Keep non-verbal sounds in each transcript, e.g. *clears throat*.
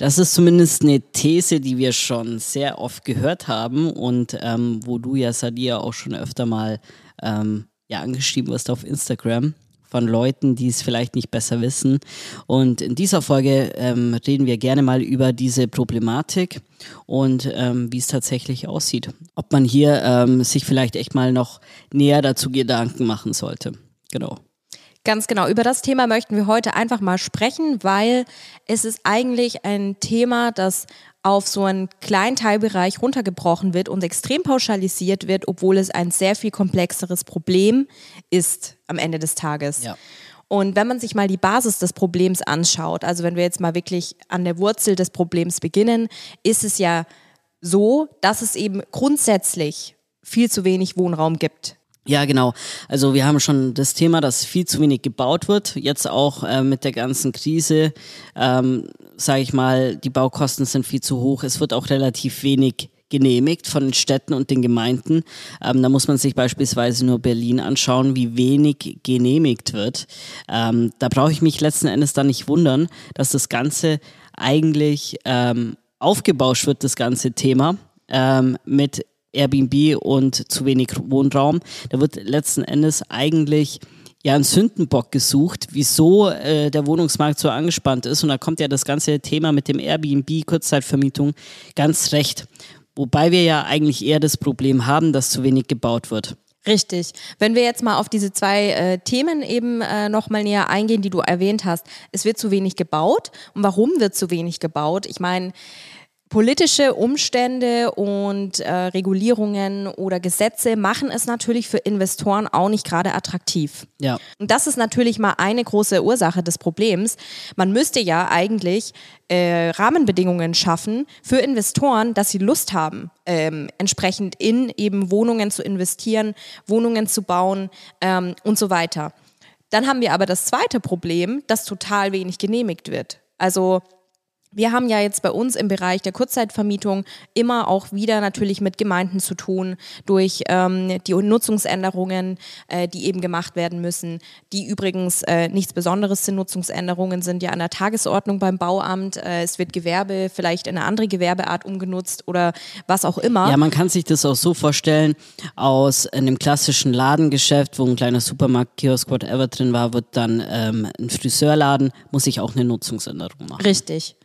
Das ist zumindest eine These, die wir schon sehr oft gehört haben und ähm, wo du ja, Sadia, auch schon öfter mal ähm, ja, angeschrieben wirst auf Instagram von Leuten, die es vielleicht nicht besser wissen. Und in dieser Folge ähm, reden wir gerne mal über diese Problematik und ähm, wie es tatsächlich aussieht. Ob man hier ähm, sich vielleicht echt mal noch näher dazu Gedanken machen sollte. Genau. Ganz genau. Über das Thema möchten wir heute einfach mal sprechen, weil es ist eigentlich ein Thema, das auf so einen kleinen Teilbereich runtergebrochen wird und extrem pauschalisiert wird, obwohl es ein sehr viel komplexeres Problem ist am Ende des Tages. Ja. Und wenn man sich mal die Basis des Problems anschaut, also wenn wir jetzt mal wirklich an der Wurzel des Problems beginnen, ist es ja so, dass es eben grundsätzlich viel zu wenig Wohnraum gibt. Ja, genau. Also wir haben schon das Thema, dass viel zu wenig gebaut wird. Jetzt auch äh, mit der ganzen Krise, ähm, sage ich mal, die Baukosten sind viel zu hoch. Es wird auch relativ wenig genehmigt von den Städten und den Gemeinden. Ähm, da muss man sich beispielsweise nur Berlin anschauen, wie wenig genehmigt wird. Ähm, da brauche ich mich letzten Endes dann nicht wundern, dass das Ganze eigentlich ähm, aufgebauscht wird, das ganze Thema. Ähm, mit Airbnb und zu wenig Wohnraum. Da wird letzten Endes eigentlich ja ein Sündenbock gesucht, wieso äh, der Wohnungsmarkt so angespannt ist. Und da kommt ja das ganze Thema mit dem Airbnb, Kurzzeitvermietung, ganz recht. Wobei wir ja eigentlich eher das Problem haben, dass zu wenig gebaut wird. Richtig. Wenn wir jetzt mal auf diese zwei äh, Themen eben äh, nochmal näher eingehen, die du erwähnt hast. Es wird zu wenig gebaut. Und warum wird zu wenig gebaut? Ich meine, Politische Umstände und äh, Regulierungen oder Gesetze machen es natürlich für Investoren auch nicht gerade attraktiv. Ja. Und das ist natürlich mal eine große Ursache des Problems. Man müsste ja eigentlich äh, Rahmenbedingungen schaffen für Investoren, dass sie Lust haben, ähm, entsprechend in eben Wohnungen zu investieren, Wohnungen zu bauen ähm, und so weiter. Dann haben wir aber das zweite Problem, dass total wenig genehmigt wird. Also wir haben ja jetzt bei uns im Bereich der Kurzzeitvermietung immer auch wieder natürlich mit Gemeinden zu tun, durch ähm, die Nutzungsänderungen, äh, die eben gemacht werden müssen, die übrigens äh, nichts Besonderes sind. Nutzungsänderungen sind ja an der Tagesordnung beim Bauamt. Äh, es wird Gewerbe vielleicht in eine andere Gewerbeart umgenutzt oder was auch immer. Ja, man kann sich das auch so vorstellen, aus einem klassischen Ladengeschäft, wo ein kleiner Supermarkt, Kiosk, whatever drin war, wird dann ähm, ein Friseurladen, muss ich auch eine Nutzungsänderung machen. Richtig.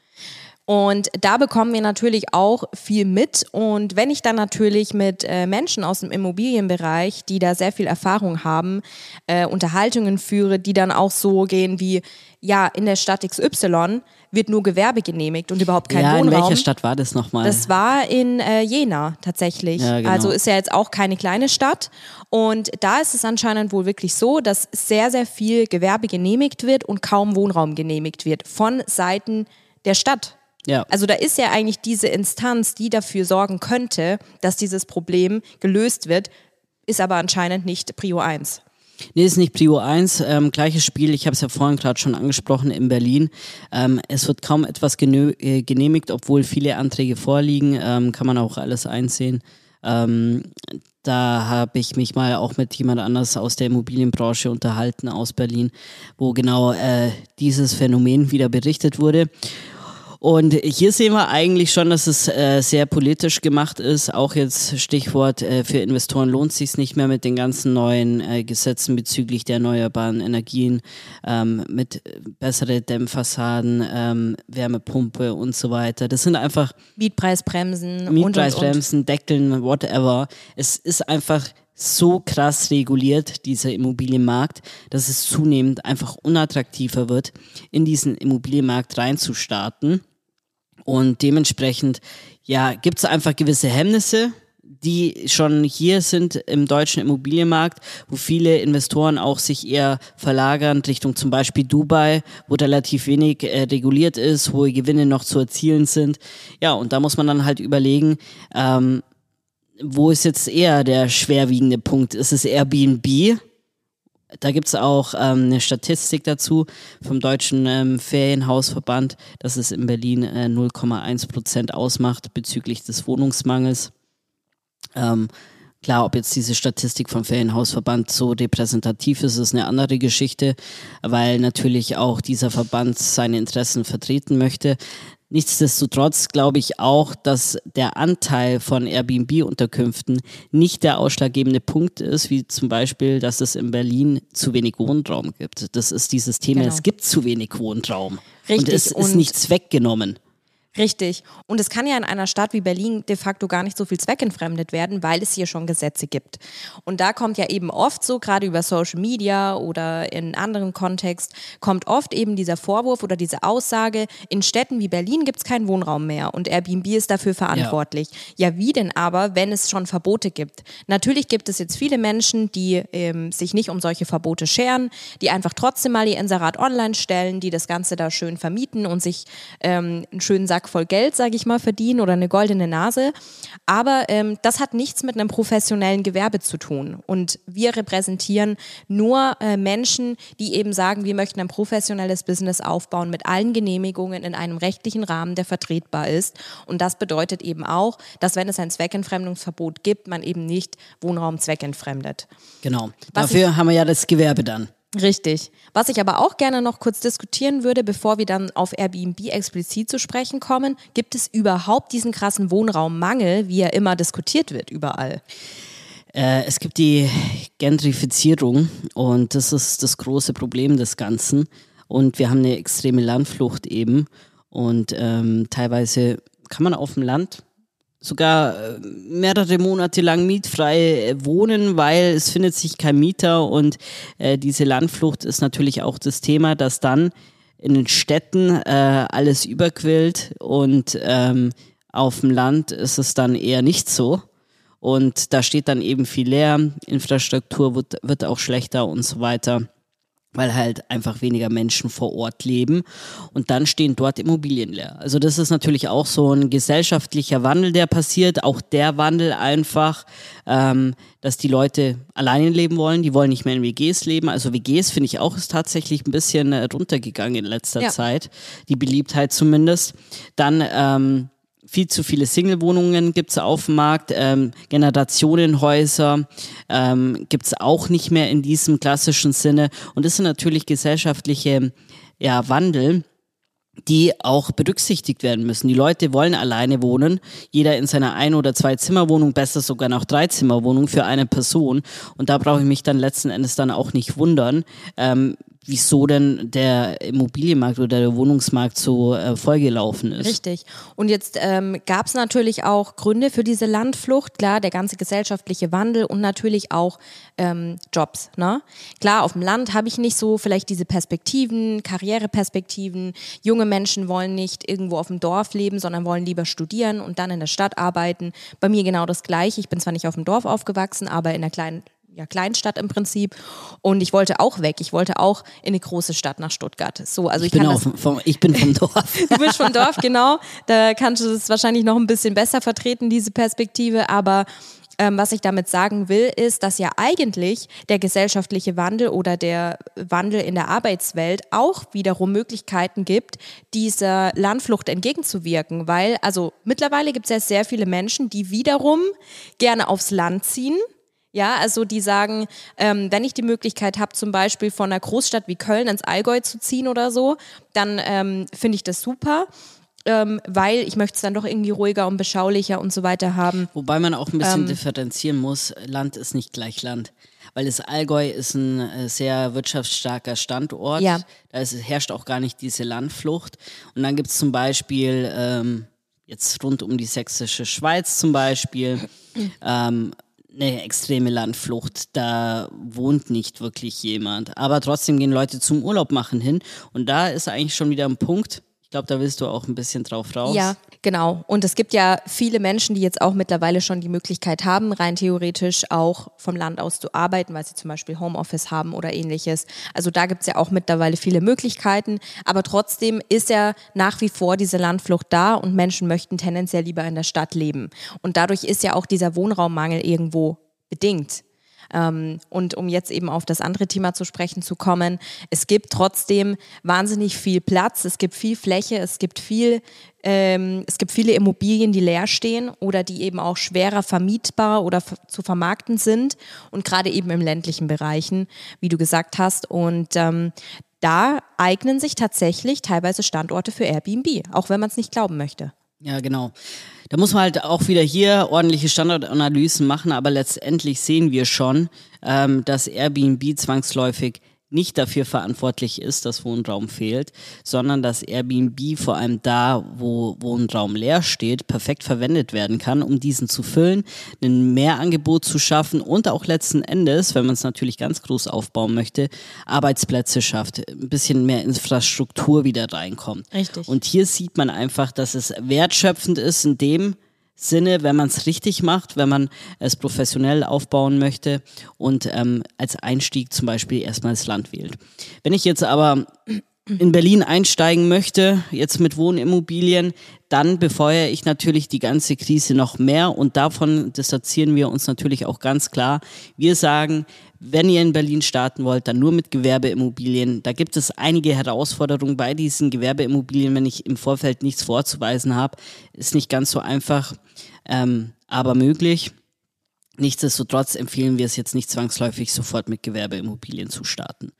Und da bekommen wir natürlich auch viel mit. Und wenn ich dann natürlich mit äh, Menschen aus dem Immobilienbereich, die da sehr viel Erfahrung haben, äh, Unterhaltungen führe, die dann auch so gehen wie, ja, in der Stadt XY wird nur Gewerbe genehmigt und überhaupt kein ja, Wohnraum. In welcher Stadt war das nochmal? Das war in äh, Jena tatsächlich. Ja, genau. Also ist ja jetzt auch keine kleine Stadt. Und da ist es anscheinend wohl wirklich so, dass sehr, sehr viel Gewerbe genehmigt wird und kaum Wohnraum genehmigt wird von Seiten der Stadt. Ja. Also da ist ja eigentlich diese Instanz, die dafür sorgen könnte, dass dieses Problem gelöst wird, ist aber anscheinend nicht Prio 1. Nee, ist nicht Prio 1. Ähm, gleiches Spiel, ich habe es ja vorhin gerade schon angesprochen, in Berlin. Ähm, es wird kaum etwas äh, genehmigt, obwohl viele Anträge vorliegen. Ähm, kann man auch alles einsehen. Ähm, da habe ich mich mal auch mit jemand anders aus der Immobilienbranche unterhalten aus Berlin, wo genau äh, dieses Phänomen wieder berichtet wurde. Und hier sehen wir eigentlich schon, dass es äh, sehr politisch gemacht ist. Auch jetzt Stichwort äh, für Investoren lohnt sich nicht mehr mit den ganzen neuen äh, Gesetzen bezüglich der erneuerbaren Energien, ähm, mit bessere Dämmfassaden, ähm, Wärmepumpe und so weiter. Das sind einfach Mietpreisbremsen, Mietpreisbremsen, und, und. Deckeln, whatever. Es ist einfach so krass reguliert, dieser Immobilienmarkt, dass es zunehmend einfach unattraktiver wird, in diesen Immobilienmarkt reinzustarten. Und dementsprechend, ja, gibt es einfach gewisse Hemmnisse, die schon hier sind im deutschen Immobilienmarkt, wo viele Investoren auch sich eher verlagern Richtung zum Beispiel Dubai, wo relativ wenig äh, reguliert ist, wo Gewinne noch zu erzielen sind. Ja, und da muss man dann halt überlegen, ähm, wo ist jetzt eher der schwerwiegende Punkt? Ist es Airbnb? Da gibt es auch ähm, eine Statistik dazu vom Deutschen ähm, Ferienhausverband, dass es in Berlin äh, 0,1 Prozent ausmacht bezüglich des Wohnungsmangels. Ähm, klar, ob jetzt diese Statistik vom Ferienhausverband so repräsentativ ist, ist eine andere Geschichte, weil natürlich auch dieser Verband seine Interessen vertreten möchte. Nichtsdestotrotz glaube ich auch, dass der Anteil von Airbnb-Unterkünften nicht der ausschlaggebende Punkt ist, wie zum Beispiel, dass es in Berlin zu wenig Wohnraum gibt. Das ist dieses Thema, genau. es gibt zu wenig Wohnraum. Richtig. Und es ist nichts weggenommen. Richtig. Und es kann ja in einer Stadt wie Berlin de facto gar nicht so viel zweckentfremdet werden, weil es hier schon Gesetze gibt. Und da kommt ja eben oft so, gerade über Social Media oder in anderen Kontext, kommt oft eben dieser Vorwurf oder diese Aussage, in Städten wie Berlin gibt es keinen Wohnraum mehr und Airbnb ist dafür verantwortlich. Ja. ja, wie denn aber, wenn es schon Verbote gibt? Natürlich gibt es jetzt viele Menschen, die ähm, sich nicht um solche Verbote scheren, die einfach trotzdem mal ihr Inserat online stellen, die das Ganze da schön vermieten und sich ähm, einen schönen Sack Sack voll Geld, sage ich mal, verdienen oder eine goldene Nase. Aber ähm, das hat nichts mit einem professionellen Gewerbe zu tun. Und wir repräsentieren nur äh, Menschen, die eben sagen, wir möchten ein professionelles Business aufbauen mit allen Genehmigungen in einem rechtlichen Rahmen, der vertretbar ist. Und das bedeutet eben auch, dass wenn es ein Zweckentfremdungsverbot gibt, man eben nicht Wohnraum zweckentfremdet. Genau. Was Dafür haben wir ja das Gewerbe dann. Richtig. Was ich aber auch gerne noch kurz diskutieren würde, bevor wir dann auf Airbnb explizit zu sprechen kommen, gibt es überhaupt diesen krassen Wohnraummangel, wie er immer diskutiert wird überall? Äh, es gibt die Gentrifizierung und das ist das große Problem des Ganzen. Und wir haben eine extreme Landflucht eben. Und ähm, teilweise kann man auf dem Land sogar äh, mehrere Monate lang mietfrei äh, wohnen, weil es findet sich kein Mieter und äh, diese Landflucht ist natürlich auch das Thema, dass dann in den Städten äh, alles überquillt und ähm, auf dem Land ist es dann eher nicht so. Und da steht dann eben viel leer, Infrastruktur wird, wird auch schlechter und so weiter weil halt einfach weniger Menschen vor Ort leben und dann stehen dort Immobilien leer. Also das ist natürlich auch so ein gesellschaftlicher Wandel, der passiert. Auch der Wandel einfach, ähm, dass die Leute alleine leben wollen, die wollen nicht mehr in WGs leben. Also WGs finde ich auch ist tatsächlich ein bisschen äh, runtergegangen in letzter ja. Zeit, die Beliebtheit zumindest. Dann ähm, viel zu viele Single-Wohnungen gibt es auf dem Markt, ähm, Generationenhäuser ähm, gibt es auch nicht mehr in diesem klassischen Sinne. Und das sind natürlich gesellschaftliche ja, Wandel, die auch berücksichtigt werden müssen. Die Leute wollen alleine wohnen, jeder in seiner Ein- oder Zwei-Zimmer-Wohnung, besser sogar noch Drei-Zimmer-Wohnung für eine Person. Und da brauche ich mich dann letzten Endes dann auch nicht wundern, ähm, wieso denn der Immobilienmarkt oder der Wohnungsmarkt so äh, vollgelaufen ist. Richtig. Und jetzt ähm, gab es natürlich auch Gründe für diese Landflucht. Klar, der ganze gesellschaftliche Wandel und natürlich auch ähm, Jobs. Ne? Klar, auf dem Land habe ich nicht so vielleicht diese Perspektiven, Karriereperspektiven. Junge Menschen wollen nicht irgendwo auf dem Dorf leben, sondern wollen lieber studieren und dann in der Stadt arbeiten. Bei mir genau das Gleiche. Ich bin zwar nicht auf dem Dorf aufgewachsen, aber in einer kleinen ja, Kleinstadt im Prinzip. Und ich wollte auch weg. Ich wollte auch in eine große Stadt nach Stuttgart. So, also ich, ich bin, auch vom, ich bin vom *laughs* Dorf. du bist vom Dorf, genau. Da kannst du es wahrscheinlich noch ein bisschen besser vertreten, diese Perspektive. Aber ähm, was ich damit sagen will, ist, dass ja eigentlich der gesellschaftliche Wandel oder der Wandel in der Arbeitswelt auch wiederum Möglichkeiten gibt, dieser Landflucht entgegenzuwirken. Weil, also mittlerweile gibt es ja sehr viele Menschen, die wiederum gerne aufs Land ziehen ja, also die sagen, ähm, wenn ich die Möglichkeit habe, zum Beispiel von einer Großstadt wie Köln ins Allgäu zu ziehen oder so, dann ähm, finde ich das super. Ähm, weil ich möchte es dann doch irgendwie ruhiger und beschaulicher und so weiter haben. Wobei man auch ein bisschen ähm, differenzieren muss, Land ist nicht gleich Land. Weil das Allgäu ist ein äh, sehr wirtschaftsstarker Standort. Ja. Da ist, herrscht auch gar nicht diese Landflucht. Und dann gibt es zum Beispiel, ähm, jetzt rund um die sächsische Schweiz zum Beispiel, *clears throat* ähm, eine extreme Landflucht. Da wohnt nicht wirklich jemand. Aber trotzdem gehen Leute zum Urlaub machen hin. Und da ist eigentlich schon wieder ein Punkt. Ich glaube, da willst du auch ein bisschen drauf raus. Ja, genau. Und es gibt ja viele Menschen, die jetzt auch mittlerweile schon die Möglichkeit haben, rein theoretisch auch vom Land aus zu arbeiten, weil sie zum Beispiel Homeoffice haben oder ähnliches. Also da gibt es ja auch mittlerweile viele Möglichkeiten. Aber trotzdem ist ja nach wie vor diese Landflucht da und Menschen möchten tendenziell lieber in der Stadt leben. Und dadurch ist ja auch dieser Wohnraummangel irgendwo bedingt. Ähm, und um jetzt eben auf das andere Thema zu sprechen zu kommen, es gibt trotzdem wahnsinnig viel Platz, es gibt viel Fläche, es gibt viel, ähm, es gibt viele Immobilien, die leer stehen oder die eben auch schwerer vermietbar oder zu vermarkten sind und gerade eben im ländlichen Bereichen, wie du gesagt hast. Und ähm, da eignen sich tatsächlich teilweise Standorte für Airbnb, auch wenn man es nicht glauben möchte. Ja, genau. Da muss man halt auch wieder hier ordentliche Standardanalysen machen, aber letztendlich sehen wir schon, ähm, dass Airbnb zwangsläufig nicht dafür verantwortlich ist, dass Wohnraum fehlt, sondern dass Airbnb vor allem da, wo Wohnraum leer steht, perfekt verwendet werden kann, um diesen zu füllen, ein Mehrangebot zu schaffen und auch letzten Endes, wenn man es natürlich ganz groß aufbauen möchte, Arbeitsplätze schafft, ein bisschen mehr Infrastruktur wieder reinkommt. Richtig. Und hier sieht man einfach, dass es wertschöpfend ist in dem, Sinne, wenn man es richtig macht, wenn man es professionell aufbauen möchte und ähm, als Einstieg zum Beispiel erstmal das Land wählt. Wenn ich jetzt aber in Berlin einsteigen möchte, jetzt mit Wohnimmobilien, dann befeuere ich natürlich die ganze Krise noch mehr und davon distanzieren wir uns natürlich auch ganz klar. Wir sagen, wenn ihr in Berlin starten wollt, dann nur mit Gewerbeimmobilien. Da gibt es einige Herausforderungen bei diesen Gewerbeimmobilien, wenn ich im Vorfeld nichts vorzuweisen habe. Ist nicht ganz so einfach, ähm, aber möglich. Nichtsdestotrotz empfehlen wir es jetzt nicht zwangsläufig sofort mit Gewerbeimmobilien zu starten,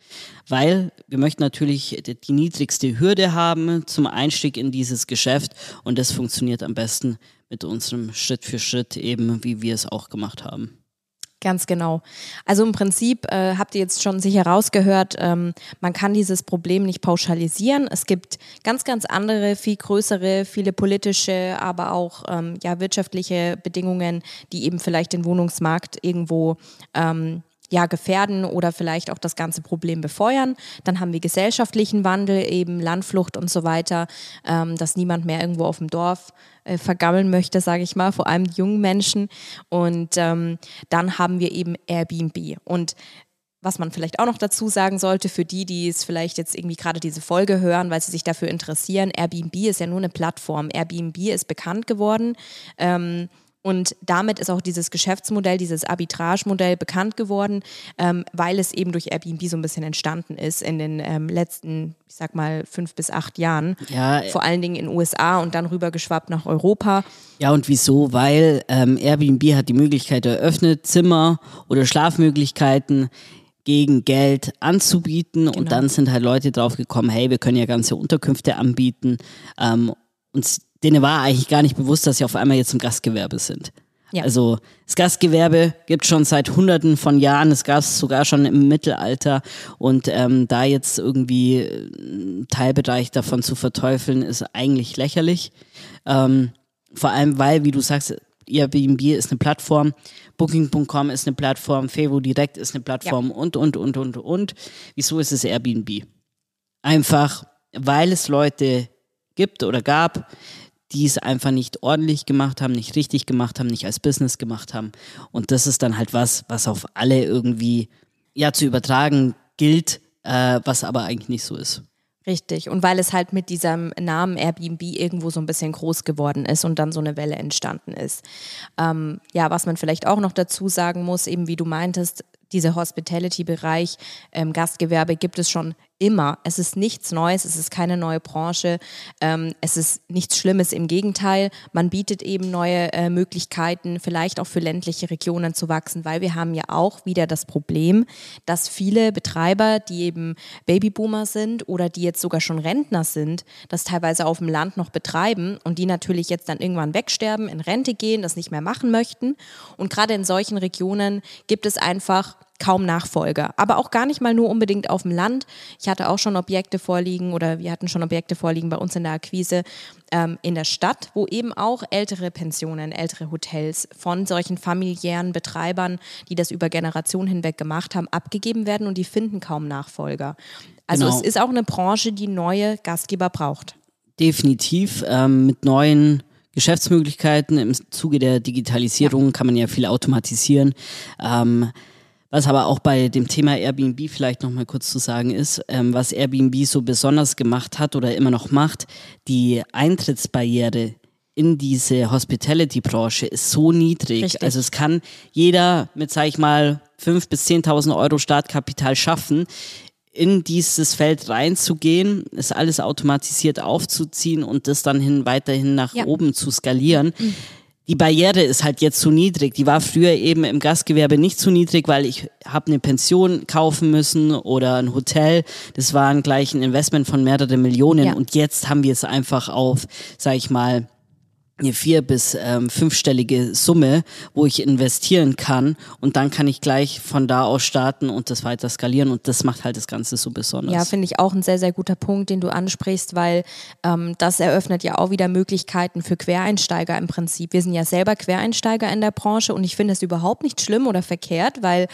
weil wir möchten natürlich die niedrigste Hürde haben zum Einstieg in dieses Geschäft und das funktioniert am besten mit unserem Schritt für Schritt eben, wie wir es auch gemacht haben. Ganz genau. Also im Prinzip äh, habt ihr jetzt schon sicher rausgehört, ähm, man kann dieses Problem nicht pauschalisieren. Es gibt ganz, ganz andere, viel größere, viele politische, aber auch ähm, ja, wirtschaftliche Bedingungen, die eben vielleicht den Wohnungsmarkt irgendwo ähm, ja, gefährden oder vielleicht auch das ganze Problem befeuern. Dann haben wir gesellschaftlichen Wandel, eben Landflucht und so weiter, ähm, dass niemand mehr irgendwo auf dem Dorf äh, vergammeln möchte, sage ich mal, vor allem jungen Menschen. Und ähm, dann haben wir eben Airbnb. Und was man vielleicht auch noch dazu sagen sollte, für die, die es vielleicht jetzt irgendwie gerade diese Folge hören, weil sie sich dafür interessieren, Airbnb ist ja nur eine Plattform. Airbnb ist bekannt geworden. Ähm, und damit ist auch dieses Geschäftsmodell, dieses Arbitrage-Modell bekannt geworden, ähm, weil es eben durch Airbnb so ein bisschen entstanden ist in den ähm, letzten, ich sag mal, fünf bis acht Jahren. Ja, Vor allen Dingen in den USA und dann rübergeschwappt nach Europa. Ja, und wieso? Weil ähm, Airbnb hat die Möglichkeit eröffnet, Zimmer oder Schlafmöglichkeiten gegen Geld anzubieten. Genau. Und dann sind halt Leute drauf gekommen, hey, wir können ja ganze Unterkünfte anbieten. Ähm, und denen war eigentlich gar nicht bewusst, dass sie auf einmal jetzt im Gastgewerbe sind. Ja. Also das Gastgewerbe gibt schon seit Hunderten von Jahren, es gab es sogar schon im Mittelalter und ähm, da jetzt irgendwie einen Teilbereich davon zu verteufeln, ist eigentlich lächerlich. Ähm, vor allem, weil, wie du sagst, Airbnb ist eine Plattform, Booking.com ist eine Plattform, Fevo Direct ist eine Plattform ja. und, und, und, und, und. Wieso ist es Airbnb? Einfach, weil es Leute gibt oder gab, die es einfach nicht ordentlich gemacht haben, nicht richtig gemacht haben, nicht als Business gemacht haben. Und das ist dann halt was, was auf alle irgendwie ja zu übertragen gilt, äh, was aber eigentlich nicht so ist. Richtig. Und weil es halt mit diesem Namen Airbnb irgendwo so ein bisschen groß geworden ist und dann so eine Welle entstanden ist. Ähm, ja, was man vielleicht auch noch dazu sagen muss, eben wie du meintest, dieser Hospitality-Bereich, ähm, Gastgewerbe gibt es schon immer. Es ist nichts Neues, es ist keine neue Branche, ähm, es ist nichts Schlimmes. Im Gegenteil, man bietet eben neue äh, Möglichkeiten, vielleicht auch für ländliche Regionen zu wachsen, weil wir haben ja auch wieder das Problem, dass viele Betreiber, die eben Babyboomer sind oder die jetzt sogar schon Rentner sind, das teilweise auf dem Land noch betreiben und die natürlich jetzt dann irgendwann wegsterben, in Rente gehen, das nicht mehr machen möchten. Und gerade in solchen Regionen gibt es einfach kaum Nachfolger. Aber auch gar nicht mal nur unbedingt auf dem Land. Ich hatte auch schon Objekte vorliegen oder wir hatten schon Objekte vorliegen bei uns in der Akquise ähm, in der Stadt, wo eben auch ältere Pensionen, ältere Hotels von solchen familiären Betreibern, die das über Generationen hinweg gemacht haben, abgegeben werden und die finden kaum Nachfolger. Also genau. es ist auch eine Branche, die neue Gastgeber braucht. Definitiv ähm, mit neuen Geschäftsmöglichkeiten im Zuge der Digitalisierung ja. kann man ja viel automatisieren. Ähm, was aber auch bei dem Thema Airbnb vielleicht noch mal kurz zu sagen ist, ähm, was Airbnb so besonders gemacht hat oder immer noch macht, die Eintrittsbarriere in diese Hospitality-Branche ist so niedrig. Richtig. Also es kann jeder mit, sag ich mal, 5.000 bis 10.000 Euro Startkapital schaffen, in dieses Feld reinzugehen, es alles automatisiert aufzuziehen und das dann hin weiterhin nach ja. oben zu skalieren. Mhm die Barriere ist halt jetzt zu niedrig. Die war früher eben im Gastgewerbe nicht zu niedrig, weil ich habe eine Pension kaufen müssen oder ein Hotel. Das war gleich ein Investment von mehreren Millionen. Ja. Und jetzt haben wir es einfach auf, sag ich mal, vier- bis ähm, fünfstellige Summe, wo ich investieren kann und dann kann ich gleich von da aus starten und das weiter skalieren und das macht halt das Ganze so besonders. Ja, finde ich auch ein sehr, sehr guter Punkt, den du ansprichst, weil ähm, das eröffnet ja auch wieder Möglichkeiten für Quereinsteiger im Prinzip. Wir sind ja selber Quereinsteiger in der Branche und ich finde es überhaupt nicht schlimm oder verkehrt, weil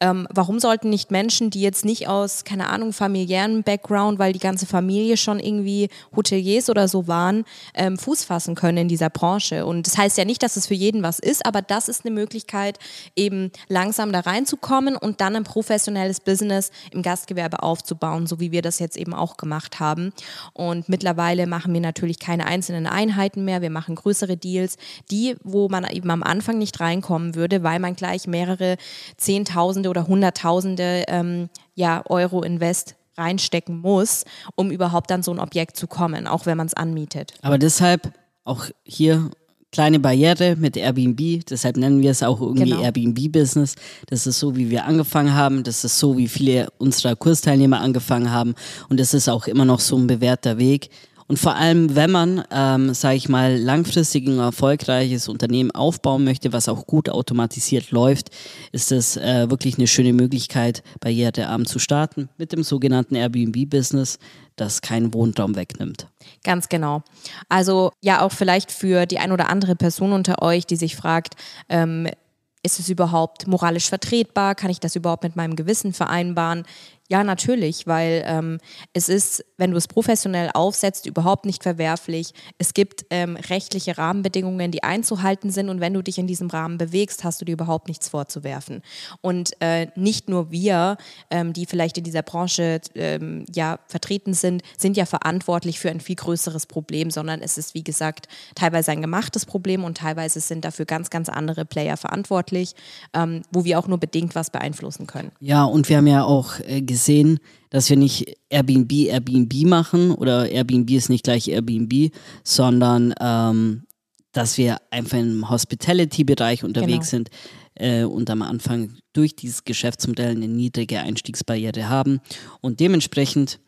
ähm, warum sollten nicht Menschen, die jetzt nicht aus, keine Ahnung, familiären Background, weil die ganze Familie schon irgendwie Hoteliers oder so waren, ähm, Fuß fassen können in dieser Branche? Und das heißt ja nicht, dass es für jeden was ist, aber das ist eine Möglichkeit, eben langsam da reinzukommen und dann ein professionelles Business im Gastgewerbe aufzubauen, so wie wir das jetzt eben auch gemacht haben. Und mittlerweile machen wir natürlich keine einzelnen Einheiten mehr, wir machen größere Deals, die, wo man eben am Anfang nicht reinkommen würde, weil man gleich mehrere Zehntausende oder Hunderttausende ähm, ja, Euro Invest reinstecken muss, um überhaupt an so ein Objekt zu kommen, auch wenn man es anmietet. Aber deshalb auch hier kleine Barriere mit Airbnb, deshalb nennen wir es auch irgendwie genau. Airbnb-Business. Das ist so, wie wir angefangen haben, das ist so, wie viele unserer Kursteilnehmer angefangen haben und das ist auch immer noch so ein bewährter Weg. Und vor allem, wenn man, ähm, sage ich mal, langfristig ein erfolgreiches Unternehmen aufbauen möchte, was auch gut automatisiert läuft, ist es äh, wirklich eine schöne Möglichkeit, barrierearm zu starten mit dem sogenannten Airbnb-Business, das keinen Wohnraum wegnimmt. Ganz genau. Also ja, auch vielleicht für die ein oder andere Person unter euch, die sich fragt, ähm, ist es überhaupt moralisch vertretbar? Kann ich das überhaupt mit meinem Gewissen vereinbaren? Ja, natürlich, weil ähm, es ist, wenn du es professionell aufsetzt, überhaupt nicht verwerflich. Es gibt ähm, rechtliche Rahmenbedingungen, die einzuhalten sind und wenn du dich in diesem Rahmen bewegst, hast du dir überhaupt nichts vorzuwerfen. Und äh, nicht nur wir, ähm, die vielleicht in dieser Branche ähm, ja vertreten sind, sind ja verantwortlich für ein viel größeres Problem, sondern es ist, wie gesagt, teilweise ein gemachtes Problem und teilweise sind dafür ganz, ganz andere Player verantwortlich, ähm, wo wir auch nur bedingt was beeinflussen können. Ja, und wir haben ja auch äh, gesehen, gesehen, dass wir nicht Airbnb Airbnb machen oder Airbnb ist nicht gleich Airbnb, sondern ähm, dass wir einfach im Hospitality-Bereich unterwegs genau. sind äh, und am Anfang durch dieses Geschäftsmodell eine niedrige Einstiegsbarriere haben und dementsprechend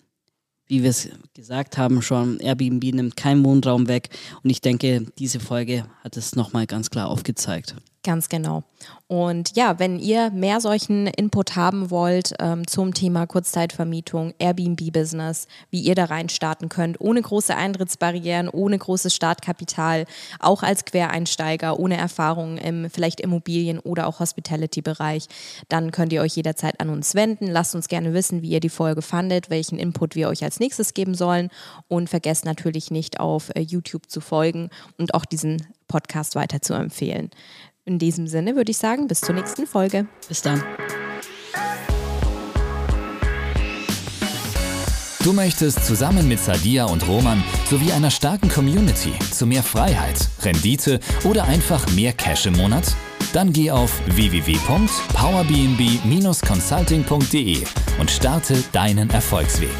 wie wir es gesagt haben schon, Airbnb nimmt keinen Wohnraum weg und ich denke, diese Folge hat es nochmal ganz klar aufgezeigt. Ganz genau. Und ja, wenn ihr mehr solchen Input haben wollt ähm, zum Thema Kurzzeitvermietung, Airbnb-Business, wie ihr da rein starten könnt, ohne große Eintrittsbarrieren, ohne großes Startkapital, auch als Quereinsteiger, ohne Erfahrung im vielleicht Immobilien- oder auch Hospitality-Bereich, dann könnt ihr euch jederzeit an uns wenden. Lasst uns gerne wissen, wie ihr die Folge fandet, welchen Input wir euch als nächstes geben sollen und vergesst natürlich nicht auf äh, YouTube zu folgen und auch diesen Podcast weiter zu empfehlen. In diesem Sinne würde ich sagen, bis zur nächsten Folge. Bis dann. Du möchtest zusammen mit Sadia und Roman sowie einer starken Community zu mehr Freiheit, Rendite oder einfach mehr Cash im Monat? Dann geh auf www.powerbnb-consulting.de und starte deinen Erfolgsweg.